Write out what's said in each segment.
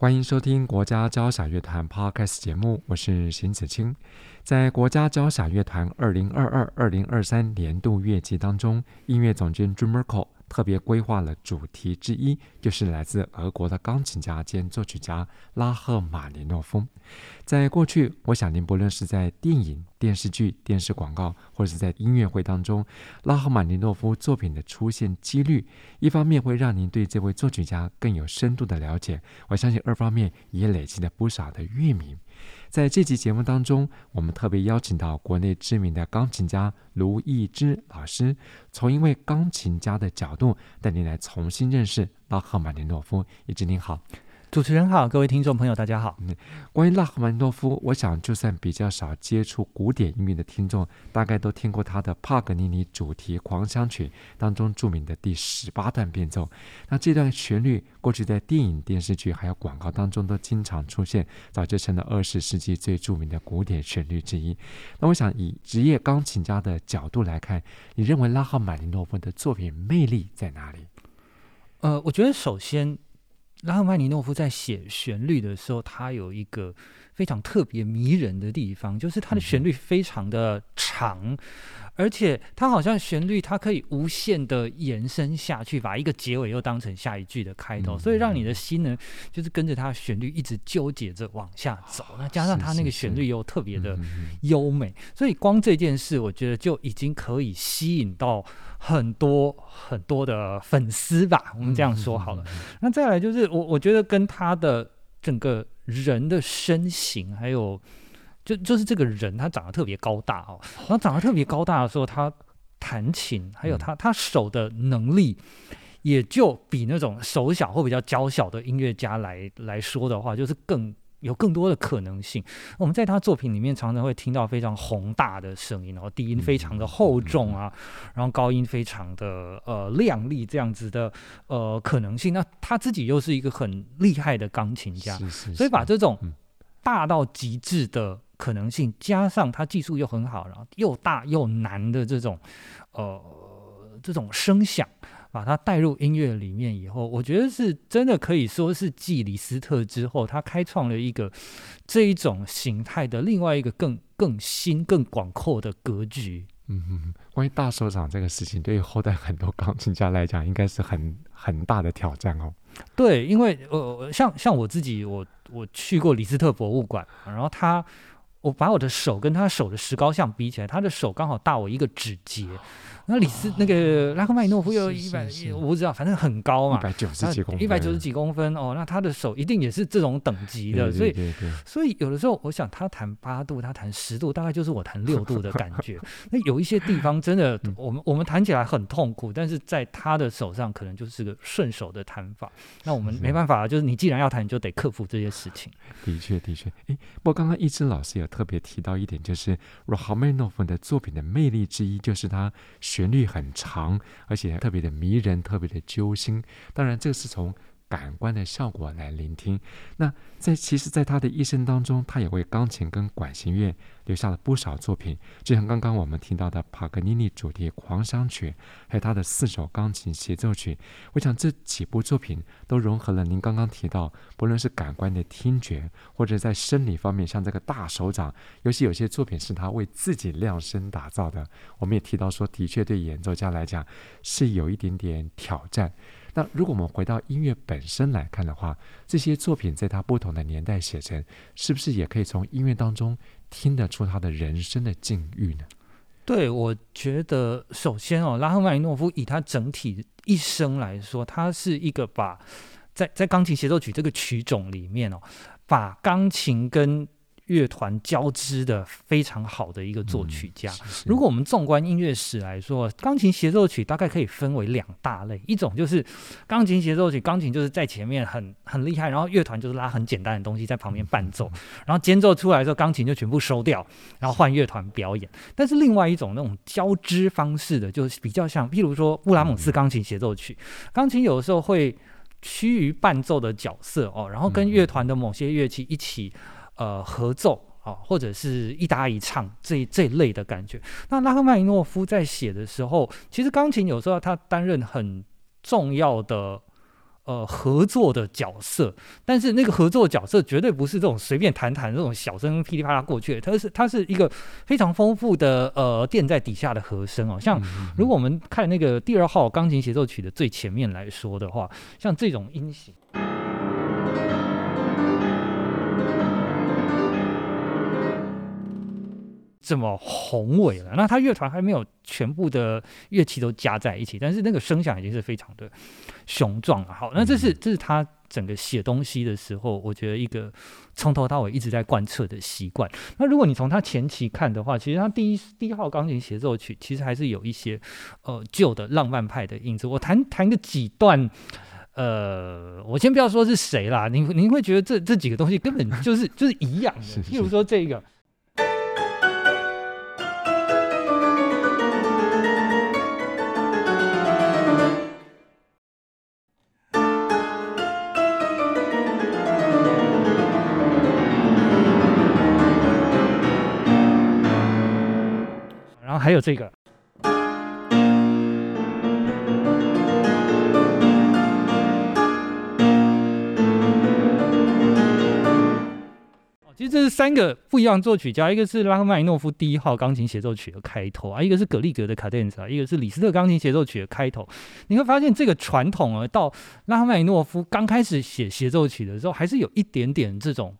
欢迎收听国家交响乐团 Podcast 节目，我是邢子清。在国家交响乐团二零二二、二零二三年度乐季当中，音乐总监 Drew Merkel 特别规划了主题之一，就是来自俄国的钢琴家兼作曲家拉赫玛尼诺夫。在过去，我想您不论是在电影、电视剧、电视广告，或者是在音乐会当中，拉赫玛尼诺夫作品的出现几率，一方面会让您对这位作曲家更有深度的了解，我相信二方面也累积了不少的乐迷。在这集节目当中，我们特别邀请到国内知名的钢琴家卢易之老师，从一位钢琴家的角度带您来重新认识拉赫玛尼诺夫。艺芝您好。主持人好，各位听众朋友，大家好。嗯，关于拉赫玛尼诺夫，我想就算比较少接触古典音乐的听众，大概都听过他的帕格尼尼主题狂想曲当中著名的第十八段变奏。那这段旋律过去在电影、电视剧还有广告当中都经常出现，早就成了二十世纪最著名的古典旋律之一。那我想以职业钢琴家的角度来看，你认为拉赫曼尼诺夫的作品魅力在哪里？呃，我觉得首先。拉赫曼尼诺夫在写旋律的时候，他有一个非常特别迷人的地方，就是它的旋律非常的长。而且它好像旋律，它可以无限的延伸下去，把一个结尾又当成下一句的开头，所以让你的心呢，就是跟着它的旋律一直纠结着往下走。那加上它那个旋律又特别的优美，所以光这件事，我觉得就已经可以吸引到很多很多的粉丝吧。我们这样说好了。那再来就是我，我觉得跟他的整个人的身形还有。就就是这个人，他长得特别高大哦，然后长得特别高大的时候，他弹琴，还有他他手的能力，也就比那种手小或比较娇小的音乐家来来说的话，就是更有更多的可能性。我们在他作品里面常常会听到非常宏大的声音，然后低音非常的厚重啊，然后高音非常的呃亮丽，这样子的呃可能性。那他自己又是一个很厉害的钢琴家，所以把这种大到极致的。可能性加上他技术又很好，然后又大又难的这种，呃，这种声响，把它带入音乐里面以后，我觉得是真的可以说是继李斯特之后，他开创了一个这一种形态的另外一个更更新、更广阔的格局。嗯嗯，关于大手掌这个事情，对于后代很多钢琴家来讲，应该是很很大的挑战哦。对，因为呃，像像我自己，我我去过李斯特博物馆，然后他。我把我的手跟他手的石膏像比起来，他的手刚好大我一个指节。那李斯、哦、那个拉赫曼尼诺夫有一百，我不知道，反正很高嘛，一百九十几公分，一百九十几公分哦。那他的手一定也是这种等级的，所以所以有的时候我想他弹八度，他弹十度，大概就是我弹六度的感觉。那有一些地方真的，我们我们弹起来很痛苦，但是在他的手上可能就是个顺手的弹法。那我们没办法，就是你既然要弹，你就得克服这些事情。的确的确，哎，不过刚刚艺芝老师有特别提到一点，就是拉赫曼尼诺夫的作品的魅力之一，就是他。旋律很长，而且特别的迷人，特别的揪心。当然，这是从感官的效果来聆听。那在其实，在他的一生当中，他也为钢琴跟管弦乐留下了不少作品，就像刚刚我们听到的帕格尼尼主题狂想曲，还有他的四首钢琴协奏曲。我想这几部作品都融合了您刚刚提到，不论是感官的听觉，或者在生理方面，像这个大手掌，尤其有些作品是他为自己量身打造的。我们也提到说，的确对演奏家来讲是有一点点挑战。那如果我们回到音乐本身来看的话，这些作品在他不同的年代写成，是不是也可以从音乐当中听得出他的人生的境遇呢？对，我觉得首先哦，拉赫曼尼诺夫以他整体一生来说，他是一个把在在钢琴协奏曲这个曲种里面哦，把钢琴跟乐团交织的非常好的一个作曲家。如果我们纵观音乐史来说，钢琴协奏曲大概可以分为两大类，一种就是钢琴协奏曲，钢琴就是在前面很很厉害，然后乐团就是拉很简单的东西在旁边伴奏，然后间奏出来之后，钢琴就全部收掉，然后换乐团表演。但是另外一种那种交织方式的，就是比较像，譬如说布拉姆斯钢琴协奏曲，钢琴有的时候会趋于伴奏的角色哦，然后跟乐团的某些乐器一起。呃，合奏啊，或者是一搭一唱这这类的感觉。那拉赫曼尼诺夫在写的时候，其实钢琴有时候他担任很重要的呃合作的角色，但是那个合作角色绝对不是这种随便弹弹这种小声噼里啪啦过去，它是它是一个非常丰富的呃垫在底下的和声哦。像如果我们看那个第二号钢琴协奏曲的最前面来说的话，像这种音型。这么宏伟了，那他乐团还没有全部的乐器都加在一起，但是那个声响已经是非常的雄壮了。好，那这是这是他整个写东西的时候，我觉得一个从头到尾一直在贯彻的习惯。那如果你从他前期看的话，其实他第一第一号钢琴协奏曲其实还是有一些呃旧的浪漫派的影子。我弹弹个几段，呃，我先不要说是谁啦，您您会觉得这这几个东西根本就是就是一样的，是是是，譬如说这个。还有这个，其实这是三个不一样作曲家，一个是拉赫曼尼诺夫第一号钢琴协奏曲的开头啊，一个是格里格的卡顿萨，一个是李斯特钢琴协奏曲的开头。你会发现这个传统啊，到拉赫曼尼诺夫刚开始写协奏曲的时候，还是有一点点这种。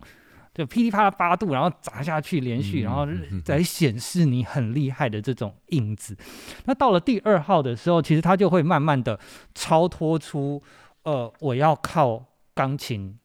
就噼里啪啦八度，然后砸下去连续，然后来显示你很厉害的这种印子。那到了第二号的时候，其实它就会慢慢的超脱出，呃，我要靠钢琴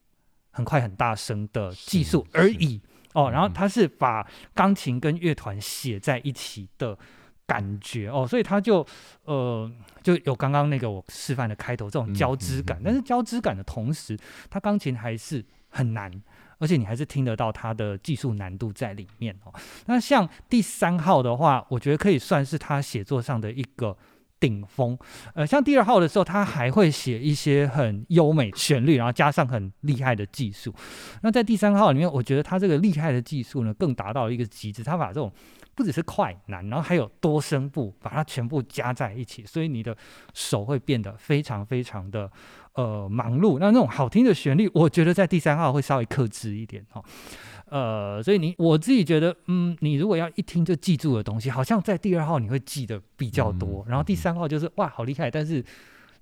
很快很大声的技术而已哦。然后它是把钢琴跟乐团写在一起的感觉哦，所以它就呃就有刚刚那个我示范的开头这种交织感，但是交织感的同时，它钢琴还是很难。而且你还是听得到它的技术难度在里面哦。那像第三号的话，我觉得可以算是他写作上的一个顶峰。呃，像第二号的时候，他还会写一些很优美旋律，然后加上很厉害的技术。那在第三号里面，我觉得他这个厉害的技术呢，更达到了一个极致。他把这种不只是快难，然后还有多声部，把它全部加在一起，所以你的手会变得非常非常的。呃，忙碌，那那种好听的旋律，我觉得在第三号会稍微克制一点哈。呃，所以你我自己觉得，嗯，你如果要一听就记住的东西，好像在第二号你会记得比较多，然后第三号就是哇，好厉害，但是。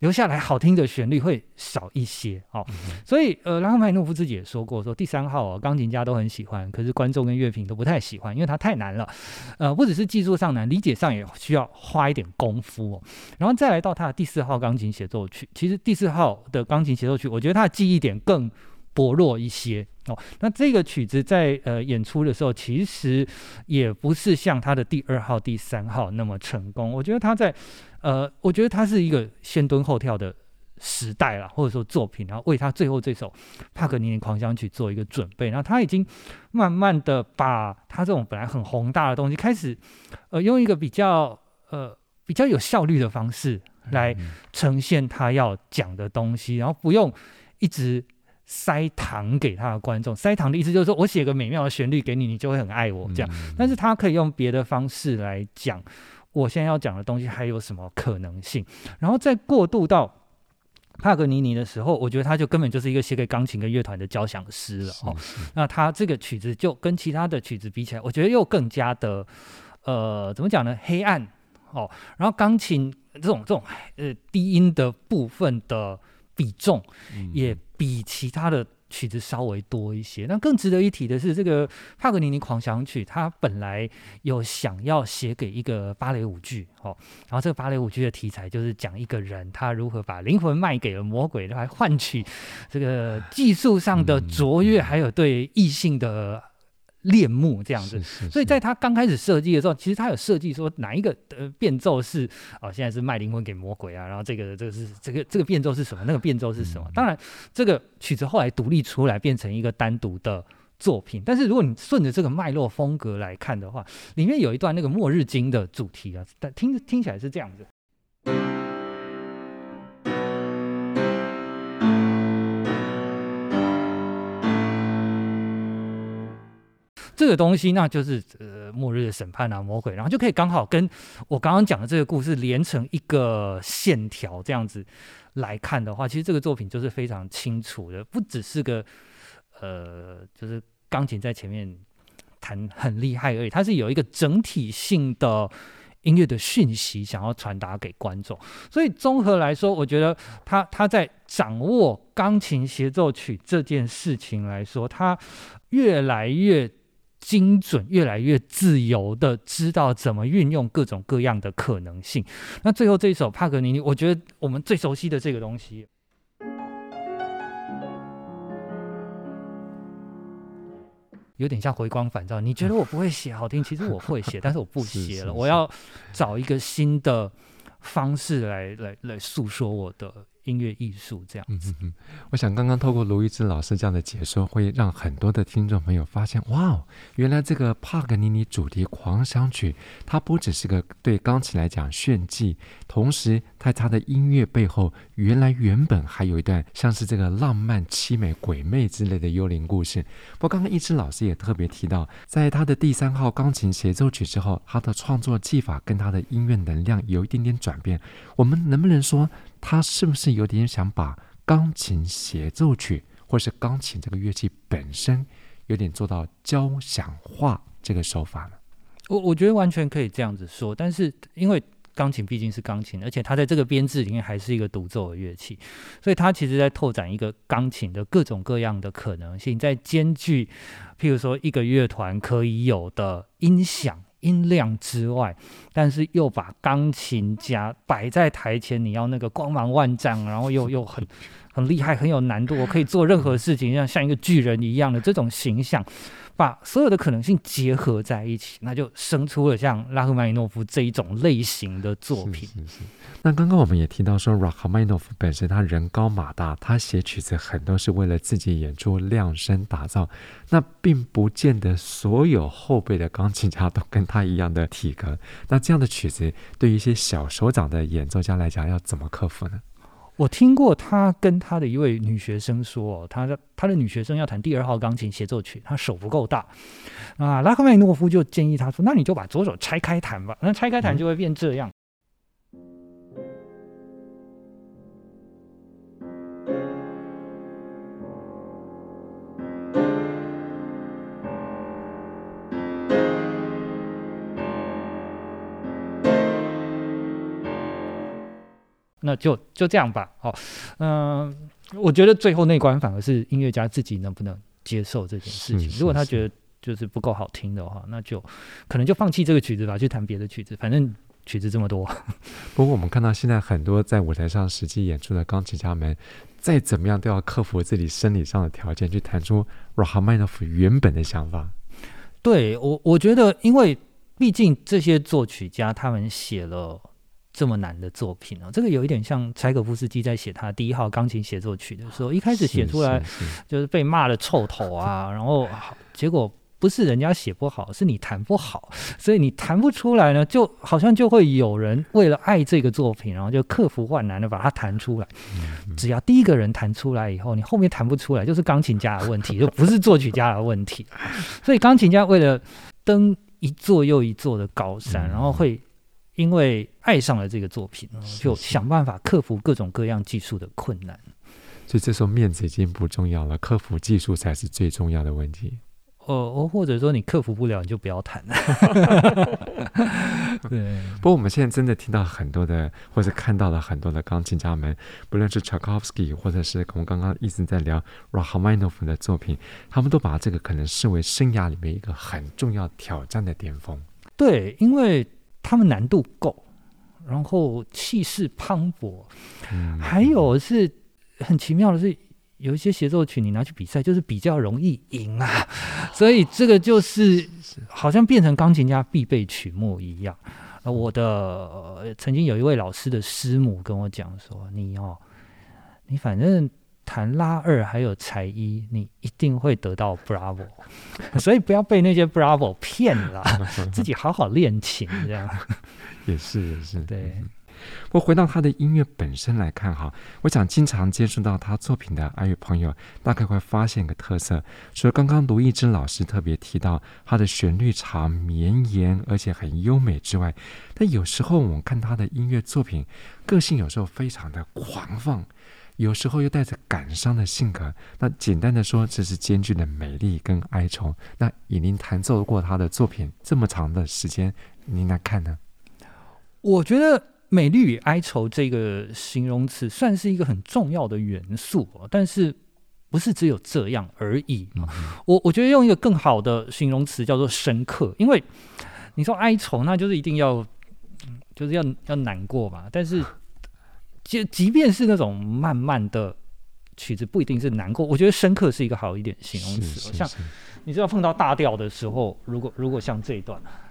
留下来好听的旋律会少一些哦，所以呃，拉赫曼诺夫自己也说过，说第三号哦，钢琴家都很喜欢，可是观众跟乐评都不太喜欢，因为它太难了，呃，不只是技术上难，理解上也需要花一点功夫哦。然后再来到他的第四号钢琴协奏曲，其实第四号的钢琴协奏曲，我觉得他的记忆点更薄弱一些哦，那这个曲子在呃演出的时候，其实也不是像他的第二号、第三号那么成功。我觉得他在呃，我觉得他是一个先蹲后跳的时代啦，或者说作品，然后为他最后这首帕格尼尼狂想曲做一个准备。然后他已经慢慢的把他这种本来很宏大的东西，开始呃用一个比较呃比较有效率的方式来呈现他要讲的东西，然后不用一直。塞糖给他的观众，塞糖的意思就是说我写个美妙的旋律给你，你就会很爱我这样。嗯、但是他可以用别的方式来讲，我现在要讲的东西还有什么可能性，然后再过渡到帕格尼尼的时候，我觉得他就根本就是一个写给钢琴跟乐团的交响诗了哦。那他这个曲子就跟其他的曲子比起来，我觉得又更加的呃，怎么讲呢？黑暗哦。然后钢琴这种这种呃低音的部分的。比重也比其他的曲子稍微多一些。那更值得一提的是，这个帕格尼尼狂想曲，它本来有想要写给一个芭蕾舞剧，哦，然后这个芭蕾舞剧的题材就是讲一个人他如何把灵魂卖给了魔鬼，来换取这个技术上的卓越，还有对异性的恋慕这样子。是是是，所以在他刚开始设计的时候，其实他有设计说哪一个呃变奏是哦，现在是卖灵魂给魔鬼啊，然后这个这个是这个这个变奏是什么，那个变奏是什么？嗯、当然，这个曲子后来独立出来变成一个单独的作品。但是如果你顺着这个脉络风格来看的话，里面有一段那个末日经的主题啊，但听听起来是这样子。这个东西，那就是呃，末日的审判啊，魔鬼，然后就可以刚好跟我刚刚讲的这个故事连成一个线条，这样子来看的话，其实这个作品就是非常清楚的，不只是个呃，就是钢琴在前面弹很厉害而已，它是有一个整体性的音乐的讯息想要传达给观众。所以综合来说，我觉得他他在掌握钢琴协奏曲这件事情来说，他越来越。精准，越来越自由的知道怎么运用各种各样的可能性。那最后这一首帕格尼尼，我觉得我们最熟悉的这个东西，有点像回光返照。你觉得我不会写好听，其实我会写，但是我不写了。我要找一个新的方式来来来诉说我的。音乐艺术这样子，嗯嗯，我想刚刚透过卢一之老师这样的解说，会让很多的听众朋友发现，哇，原来这个帕格尼尼主题狂想曲，它不只是个对钢琴来讲炫技，同时在它的音乐背后，原来原本还有一段像是这个浪漫、凄美、鬼魅之类的幽灵故事。不过刚刚一之老师也特别提到，在他的第三号钢琴协奏曲之后，他的创作技法跟他的音乐能量有一点点转变，我们能不能说？他是不是有点想把钢琴协奏曲，或是钢琴这个乐器本身，有点做到交响化这个手法呢？我我觉得完全可以这样子说，但是因为钢琴毕竟是钢琴，而且它在这个编制里面还是一个独奏的乐器，所以它其实在拓展一个钢琴的各种各样的可能性，在兼具，譬如说一个乐团可以有的音响。音量之外，但是又把钢琴家摆在台前，你要那个光芒万丈，然后又 又很很厉害，很有难度，我可以做任何事情，像像一个巨人一样的这种形象。把所有的可能性结合在一起，那就生出了像拉赫曼尼诺夫这一种类型的作品。是是是。那刚刚我们也提到说，拉赫曼尼诺夫本身他人高马大，他写曲子很多是为了自己演出量身打造。那并不见得所有后辈的钢琴家都跟他一样的体格。那这样的曲子，对于一些小手掌的演奏家来讲，要怎么克服呢？我听过他跟他的一位女学生说，他的他的女学生要弹第二号钢琴协奏曲，他手不够大，啊，拉赫曼尼诺夫就建议他说，那你就把左手拆开弹吧，那拆开弹就会变这样。那就就这样吧，好，嗯，我觉得最后那关反而是音乐家自己能不能接受这件事情。如果他觉得就是不够好听的话，那就可能就放弃这个曲子吧，去弹别的曲子。反正曲子这么多。不过我们看到现在很多在舞台上实际演出的钢琴家们，再怎么样都要克服自己生理上的条件，去弹出拉赫曼尼诺夫原本的想法。对我，我觉得，因为毕竟这些作曲家他们写了。这么难的作品哦，这个有一点像柴可夫斯基在写他第一号钢琴协奏曲的时候，一开始写出来就是被骂的臭头啊，然后结果不是人家写不好，是你弹不好，所以你弹不出来呢，就好像就会有人为了爱这个作品，然后就克服万难的把它弹出来。只要第一个人弹出来以后，你后面弹不出来，就是钢琴家的问题，就不是作曲家的问题。所以钢琴家为了登一座又一座的高山，然后会。因为爱上了这个作品，就想办法克服各种各样技术的困难。所以这时候面子已经不重要了，克服技术才是最重要的问题。哦，或者说你克服不了，你就不要谈了。对。不过我们现在真的听到很多的，或者看到了很多的钢琴家们，不论是柴可夫斯基，或者是我们刚刚一直在聊拉赫曼尼诺夫的作品，他们都把这个可能视为生涯里面一个很重要挑战的巅峰。对，因为。他们难度够，然后气势磅礴，嗯，还有是很奇妙的是，有一些协奏曲你拿去比赛就是比较容易赢啊，所以这个就是好像变成钢琴家必备曲目一样。呃，我的、呃、曾经有一位老师的师母跟我讲说：“你哦，你反正。”弹拉二还有才一，你一定会得到 Bravo，所以不要被那些 Bravo 骗了，自己好好练琴这样。也是也是，对。我回到他的音乐本身来看哈，我想经常接触到他作品的爱乐朋友，大概会发现一个特色，除了刚刚卢艺芝老师特别提到他的旋律长绵延而且很优美之外，但有时候我们看他的音乐作品，个性有时候非常的狂放。有时候又带着感伤的性格。那简单的说，这是兼具的美丽跟哀愁。那以您弹奏过他的作品这么长的时间，您来看呢？我觉得“美丽与哀愁”这个形容词算是一个很重要的元素，但是不是只有这样而已。嗯、我我觉得用一个更好的形容词叫做深刻，因为你说哀愁，那就是一定要，就是要要难过嘛。但是即即便是那种慢慢的曲子，不一定是难过。我觉得深刻是一个好一点形容词，像你知道碰到大调的时候，如果如果像这一段。就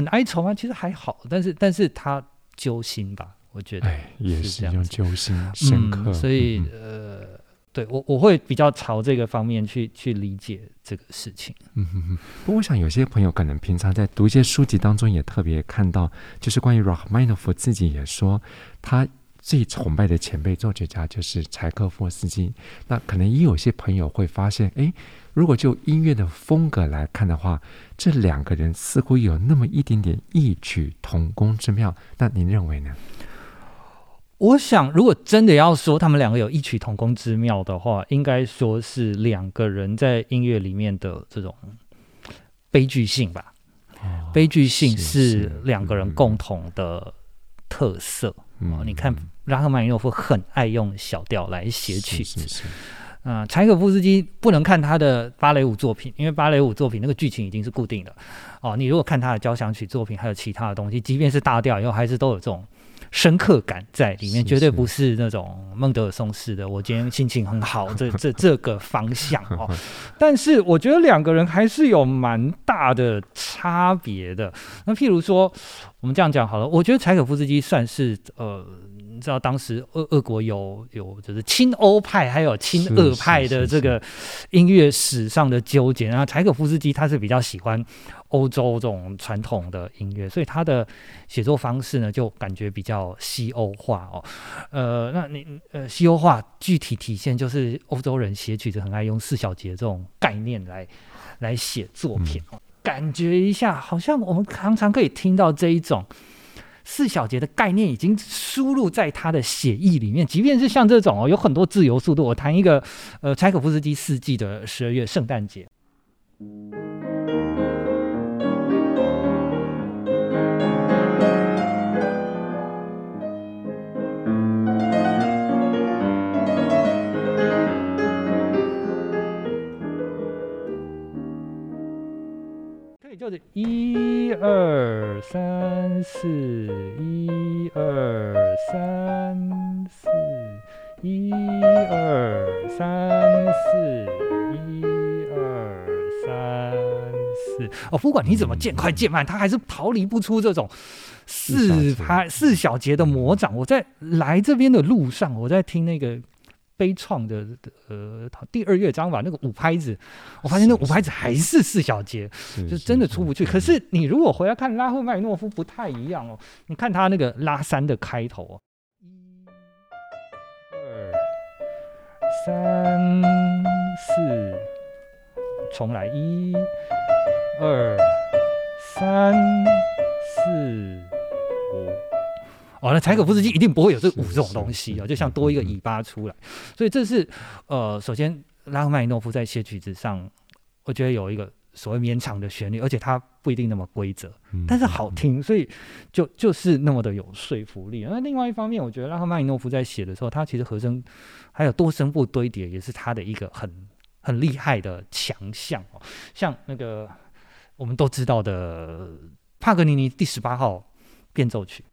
很哀愁吗？其实还好，但是但是他揪心吧，我觉得哎，也是这样揪心深刻，嗯、所以呃，对我我会比较朝这个方面去去理解这个事情。嗯哼哼。不过我想有些朋友可能平常在读一些书籍当中也特别看到，就是关于拉赫曼诺夫自己也说他。最崇拜的前辈作曲家就是柴可夫斯基。那可能也有些朋友会发现，诶，如果就音乐的风格来看的话，这两个人似乎有那么一点点异曲同工之妙。那您认为呢？我想，如果真的要说他们两个有异曲同工之妙的话，应该说是两个人在音乐里面的这种悲剧性吧。哦，悲剧性是两个人共同的特色。哦，你看，拉赫曼尼诺夫很爱用小调来写曲子，啊、呃，柴可夫斯基不能看他的芭蕾舞作品，因为芭蕾舞作品那个剧情已经是固定的。哦，你如果看他的交响曲作品，还有其他的东西，即便是大调以后，还是都有这种。深刻感在里面，绝对不是那种孟德尔松式的。我今天心情很好，这这这个方向哦。但是我觉得两个人还是有蛮大的差别的。那譬如说，我们这样讲好了，我觉得柴可夫斯基算是呃。你知道当时俄俄国有有就是亲欧派还有亲俄派的这个音乐史上的纠结，然后柴可夫斯基他是比较喜欢欧洲这种传统的音乐，所以他的写作方式呢就感觉比较西欧化哦。呃，那你呃西欧化具体体现就是欧洲人写曲子很爱用四小节这种概念来来写作品，嗯，感觉一下好像我们常常可以听到这一种。四小节的概念已经输入在他的写意里面，即便是像这种哦，有很多自由速度。我弹一个，呃，柴可夫斯基四季的十二月圣诞节。就是一二三四，一二三四，一二三四，一二三四。哦，不管你怎么渐快渐慢，它还是逃离不出这种四拍四小节的魔掌。我在来这边的路上，我在听那个。悲怆的呃，第二乐章吧，那个五拍子，我发现那五拍子还是四小节，就真的出不去。可是你如果回来看拉赫曼尼诺夫，不太一样哦。你看他那个拉三的开头哦，一、二、三、四，重来，一、二、三、四、五。哦，那柴可夫斯基一定不会有这五这种东西啊，就像多一个尾巴出来。所以这是呃，首先拉赫曼尼诺夫在写曲子上，我觉得有一个所谓绵长的旋律，而且它不一定那么规则，但是好听，所以就就是那么的有说服力。那另外一方面，我觉得拉赫曼尼诺夫在写的时候，他其实和声还有多声部堆叠，也是他的一个很很厉害的强项哦。像那个我们都知道的帕格尼尼第十八号变奏曲。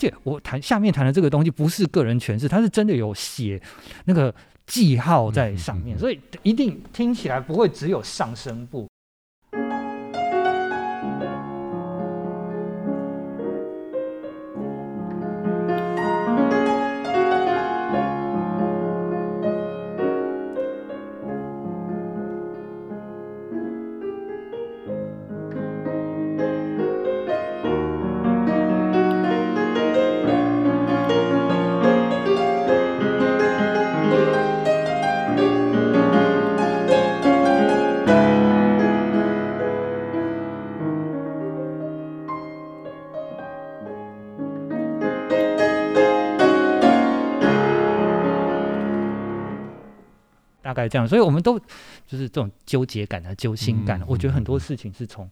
且我谈下面谈的这个东西不是个人诠释，它是真的有写那个记号在上面，所以一定听起来不会只有上声部。概这样，所以我们都就是这种纠结感啊、揪心感，我觉得很多事情是从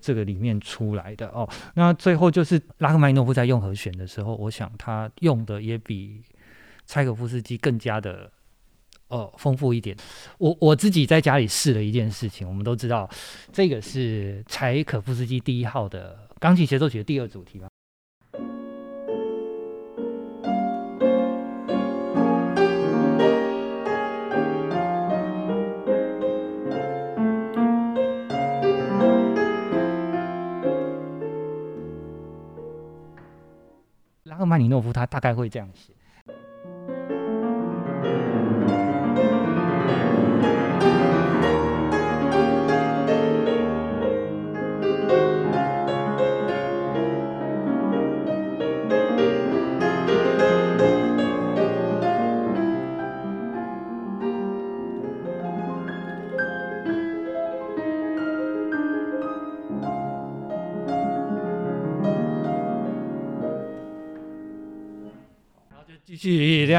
这个里面出来的哦。那最后就是拉赫曼尼诺夫在用和弦的时候，我想他用的也比柴可夫斯基更加的呃丰富一点。我我自己在家里试了一件事情，我们都知道这个是柴可夫斯基第一号的钢琴协奏曲的第二主题吧。尼诺夫他大概会这样写。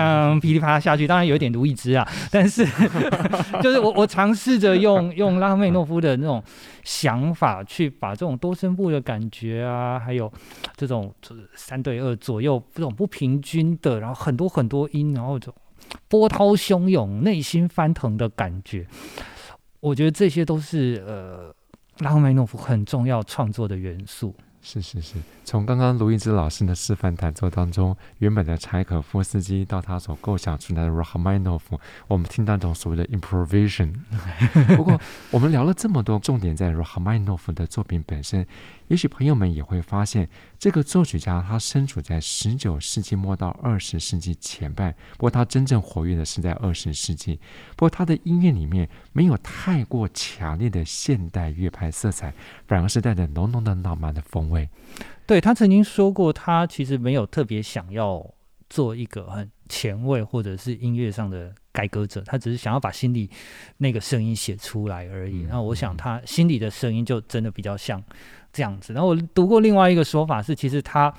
样噼里啪啦下去，当然有一点卢易兹啊，但是 就是我我尝试着用用拉赫梅诺夫的那种想法，去把这种多声部的感觉啊，还有这种三对二左右这种不平均的，然后很多很多音，然后这种波涛汹涌、内心翻腾的感觉，我觉得这些都是呃拉赫梅诺夫很重要创作的元素。是是是，从刚刚卢易之老师的示范弹奏当中，原本的柴可夫斯基到他所构想出来的 Rachmaninoff，，我们听到这种所谓的 improvisation。不过，我们聊了这么多，重点在 Rachmaninoff 的作品本身。也许朋友们也会发现，这个作曲家他身处在十九世纪末到二十世纪前半，不过他真正活跃的是在二十世纪。不过他的音乐里面没有太过强烈的现代乐派色彩，反而是带着浓浓的浪漫的风味。对，他曾经说过，他其实没有特别想要做一个很前卫或者是音乐上的改革者，他只是想要把心里那个声音写出来而已。那、嗯、我想他心里的声音就真的比较像。这样子，然后我读过另外一个说法是，其实他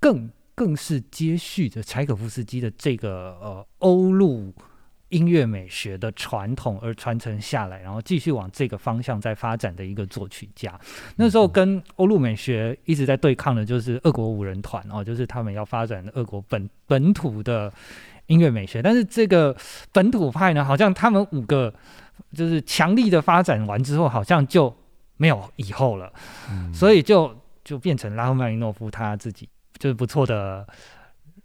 更更是接续着柴可夫斯基的这个呃欧陆音乐美学的传统而传承下来，然后继续往这个方向在发展的一个作曲家。那时候跟欧陆美学一直在对抗的就是俄国五人团哦，就是他们要发展俄国本本土的音乐美学，但是这个本土派呢，好像他们五个就是强力的发展完之后，好像就。没有以后了，嗯、所以就就变成拉赫曼尼诺夫他自己就是不错的，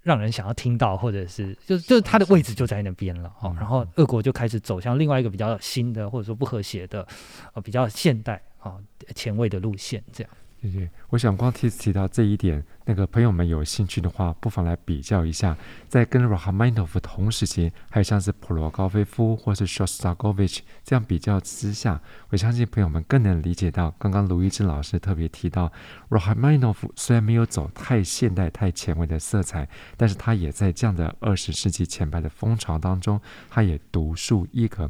让人想要听到，或者是就就是他的位置就在那边了哦。然后俄国就开始走向另外一个比较新的，或者说不和谐的，呃，比较现代啊、哦、前卫的路线，这样。对对，我想光提提到这一点，那个朋友们有兴趣的话，不妨来比较一下，在跟 Rachmaninoff 同时期，还有像是普罗高菲夫或是 Shostakovich 这样比较之下，我相信朋友们更能理解到，刚刚卢一之老师特别提到，Rachmaninoff 虽然没有走太现代、太前卫的色彩，但是他也在这样的二十世纪前排的风潮当中，他也独树一格。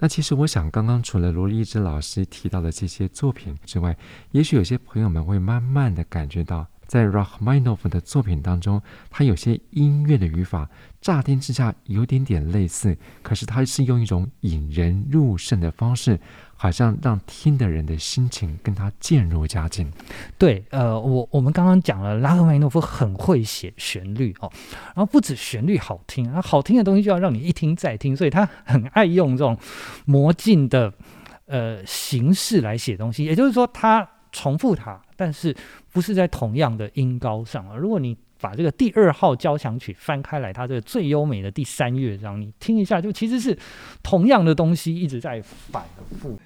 那其实我想，刚刚除了卢一之老师提到的这些作品之外，也许有些朋友们会慢慢的感觉到。在 Rachmaninoff 的作品当中，他有些音乐的语法，乍听之下有点点类似，可是他是用一种引人入胜的方式，好像让听的人的心情跟他渐入佳境。对，呃，我我们刚刚讲了，拉赫曼诺夫很会写旋律哦，然后不止旋律好听，啊，好听的东西就要让你一听再听，所以他很爱用这种魔镜的呃形式来写东西，也就是说他。重复它，但是不是在同样的音高上啊？如果你把这个第二号交响曲翻开来，它这个最优美的第三乐章，你听一下，就其实是同样的东西一直在反复。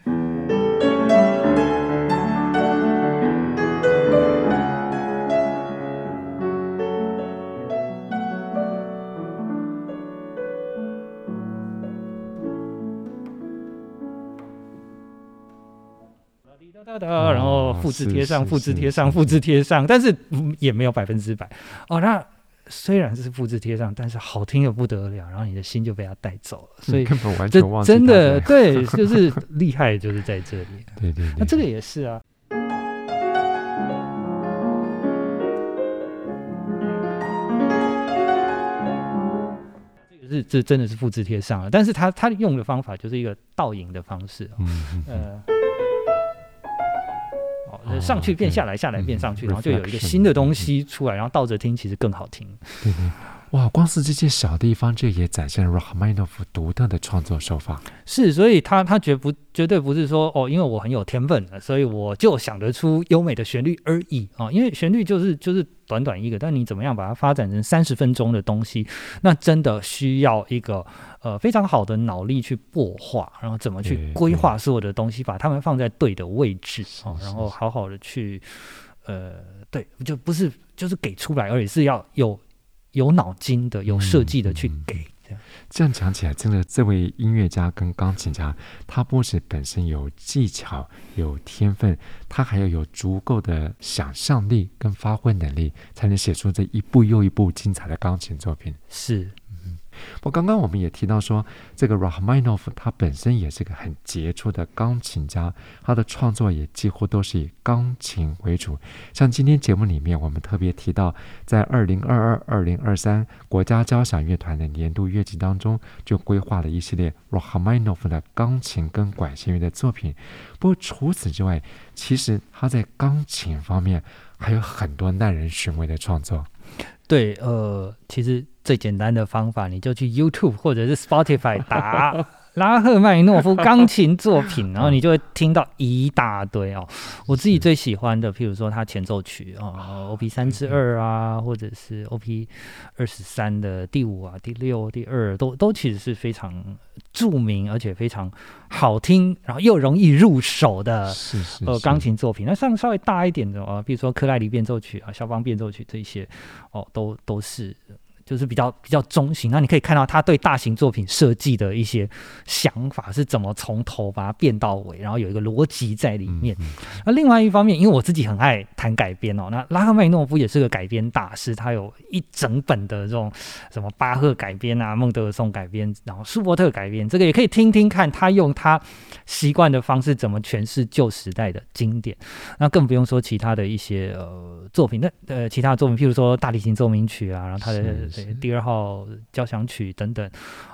然后复制贴上，复制贴上，复制贴上，但是也没有百分之百哦。那虽然是复制贴上，但是好听的不得了，然后你的心就被他带走了，所以根本完全忘记。真的对，就是厉害，就是在这里。对对对，那这个也是啊，这个是这真的是复制贴上了，但是他他用的方法就是一个倒影的方式，嗯呃。上去变下来，下来变上去，然后就有一个新的东西出来，然后倒着听其实更好听。对对，哇，光是这些小地方，这也展现了 Rachmaninoff 独特的创作手法。是，所以他他绝不绝对不是说哦，因为我很有天分，所以我就想得出优美的旋律而已啊。因为旋律就是就是短短一个，但你怎么样把它发展成三十分钟的东西，那真的需要一个。呃，非常好的脑力去擘画，然后怎么去规划所有的东西，把它们放在对的位置啊，然后好好的去，呃，对，就不是就是给出来而已，是要有有脑筋的、有设计的去给。这样这样讲起来，真的，这位音乐家跟钢琴家，他不止本身有技巧、有天分，他还要有足够的想象力跟发挥能力，才能写出这一部又一部精彩的钢琴作品。是。不刚刚我们也提到说，这个 Rachmaninoff 他本身也是个很杰出的钢琴家，他的创作也几乎都是以钢琴为主。像今天节目里面，我们特别提到，在二零二二、二零二三国家交响乐团的年度乐季当中，就规划了一系列 Rachmaninoff 的钢琴跟管弦乐的作品。不过除此之外，其实他在钢琴方面还有很多耐人寻味的创作。对，呃，其实最简单的方法，你就去 YouTube 或者是 Spotify 打。拉赫曼尼诺夫 钢琴作品，然后你就会听到一大堆哦。我自己最喜欢的，譬如说他前奏曲哦，OP 三之二啊，或者是 OP 二十三的第五啊、第六、第二，都都其实是非常著名而且非常好听，然后又容易入手的呃钢琴作品。那像稍微大一点的啊，比如说克莱里变奏曲啊、肖邦变奏曲这些哦，都都是。就是比较比较中型，那你可以看到他对大型作品设计的一些想法是怎么从头把它变到尾，然后有一个逻辑在里面。嗯嗯、那另外一方面，因为我自己很爱谈改编哦，那拉赫曼尼诺夫也是个改编大师，他有一整本的这种什么巴赫改编啊、孟德尔颂改编，然后舒伯特改编，这个也可以听听看他用他习惯的方式怎么诠释旧时代的经典。那更不用说其他的一些呃作品，那呃其他的作品，譬如说大提琴奏鸣曲啊，然后他的。对，第二号交响曲等等，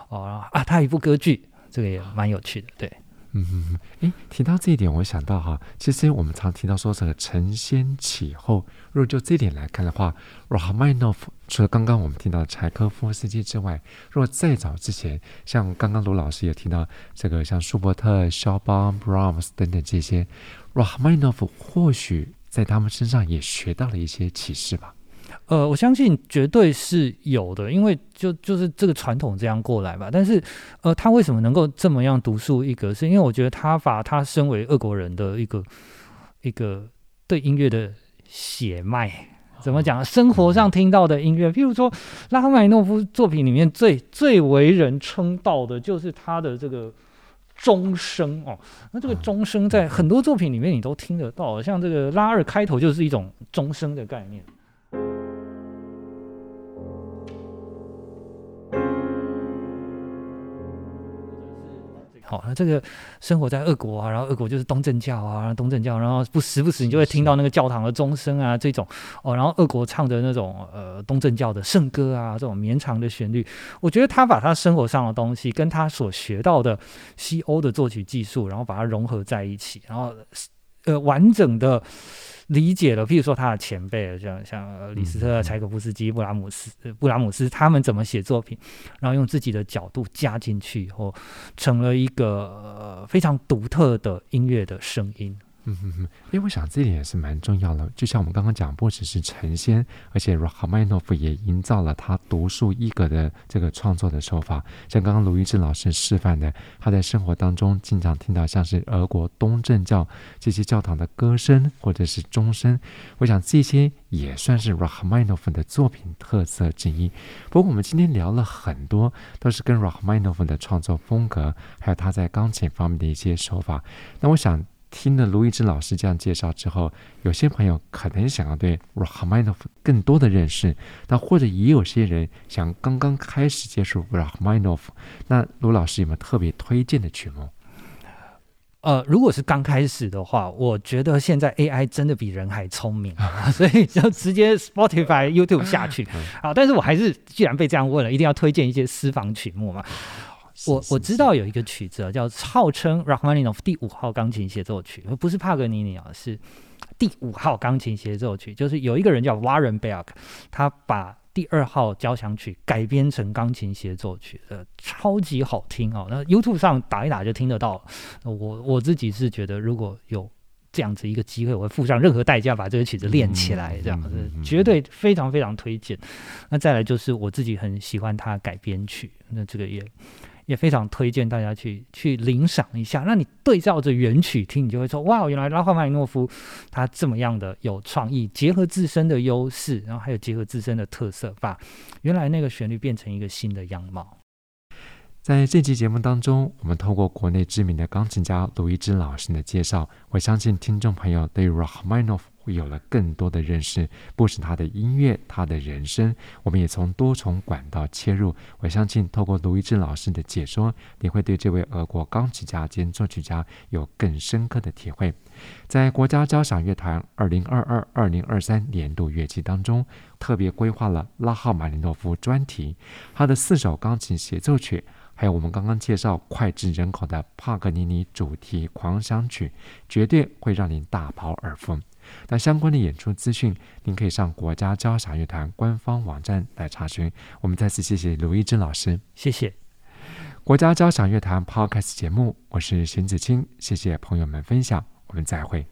哦啊，他有一部歌剧，这个也蛮有趣的。对，嗯嗯嗯，诶，提到这一点，我想到哈，其实我们常提到说这个承先启后。如果就这一点来看的话，Rachmaninoff 除了刚刚我们听到的柴科夫斯基之外，如果再早之前，像刚刚卢老师也提到这个像舒伯特、肖邦、Brahms 等等这些，Rachmaninoff 或许在他们身上也学到了一些启示吧。呃，我相信绝对是有的，因为就就是这个传统这样过来吧。但是，呃，他为什么能够这么样独树一格？是因为我觉得他把他身为俄国人的一个一个对音乐的血脉怎么讲？生活上听到的音乐，譬如说拉赫曼尼诺夫作品里面最最为人称道的，就是他的这个钟声哦。那这个钟声在很多作品里面你都听得到，像这个拉二开头就是一种钟声的概念。好，那这个生活在俄国啊，然后俄国就是东正教啊，东正教，然后不时不时你就会听到那个教堂的钟声啊，这种哦，然后俄国唱的那种呃东正教的圣歌啊，这种绵长的旋律，我觉得他把他生活上的东西跟他所学到的西欧的作曲技术，然后把它融合在一起，然后呃完整的。理解了，譬如说他的前辈，像像李斯特、柴可夫斯基、布拉姆斯、布拉姆斯，他们怎么写作品，然后用自己的角度加进去以后，成了一个、呃、非常独特的音乐的声音。嗯哼哼，因为我想这一点也是蛮重要的。就像我们刚刚讲，不只是成仙，而且拉赫曼尼诺夫也营造了他独树一格的这个创作的手法。像刚刚卢一志老师示范的，他在生活当中经常听到像是俄国东正教这些教堂的歌声或者是钟声，我想这些也算是拉赫曼尼诺夫的作品特色之一。不过我们今天聊了很多，都是跟拉赫曼尼诺夫的创作风格，还有他在钢琴方面的一些手法。那我想。听了卢一之老师这样介绍之后，有些朋友可能想要对 r a h m a n o v 更多的认识，那或者也有些人想刚刚开始接触 r a h m a n o v，那卢老师有没有特别推荐的曲目？呃，如果是刚开始的话，我觉得现在 AI 真的比人还聪明，所以就直接 Spotify、YouTube 下去。好，但是我还是既然被这样问了，一定要推荐一些私房曲目嘛。我我知道有一个曲子叫号称 Rachmaninoff 第五号钢琴协奏曲，不是帕格尼尼啊，是第五号钢琴协奏曲。就是有一个人叫 Warren Beck，他把第二号交响曲改编成钢琴协奏曲，呃，超级好听哦。那 YouTube 上打一打就听得到。我我自己是觉得，如果有这样子一个机会，我会付上任何代价把这个曲子练起来，这样子绝对非常非常推荐。那再来就是我自己很喜欢他改编曲，那这个也。也非常推荐大家去去领赏一下。那你对照着原曲听，你就会说：哇，原来拉赫曼尼诺夫他这么样的有创意，结合自身的优势，然后还有结合自身的特色，把原来那个旋律变成一个新的样貌。在这期节目当中，我们透过国内知名的钢琴家卢一之老师的介绍，我相信听众朋友对拉赫曼尼诺夫会有了更多的认识，不止他的音乐，他的人生，我们也从多重管道切入。我相信透过卢一之老师的解说，你会对这位俄国钢琴家兼作曲家有更深刻的体会。在国家交响乐团二零二二二零二三年度乐季当中，特别规划了拉赫曼尼诺夫专题，他的四首钢琴协奏曲。还有我们刚刚介绍脍炙人口的帕格尼尼主题狂想曲，绝对会让您大饱耳福。那相关的演出资讯，您可以上国家交响乐团官方网站来查询。我们再次谢谢卢一珍老师，谢谢。国家交响乐团 Podcast 节目，我是邢子清，谢谢朋友们分享，我们再会。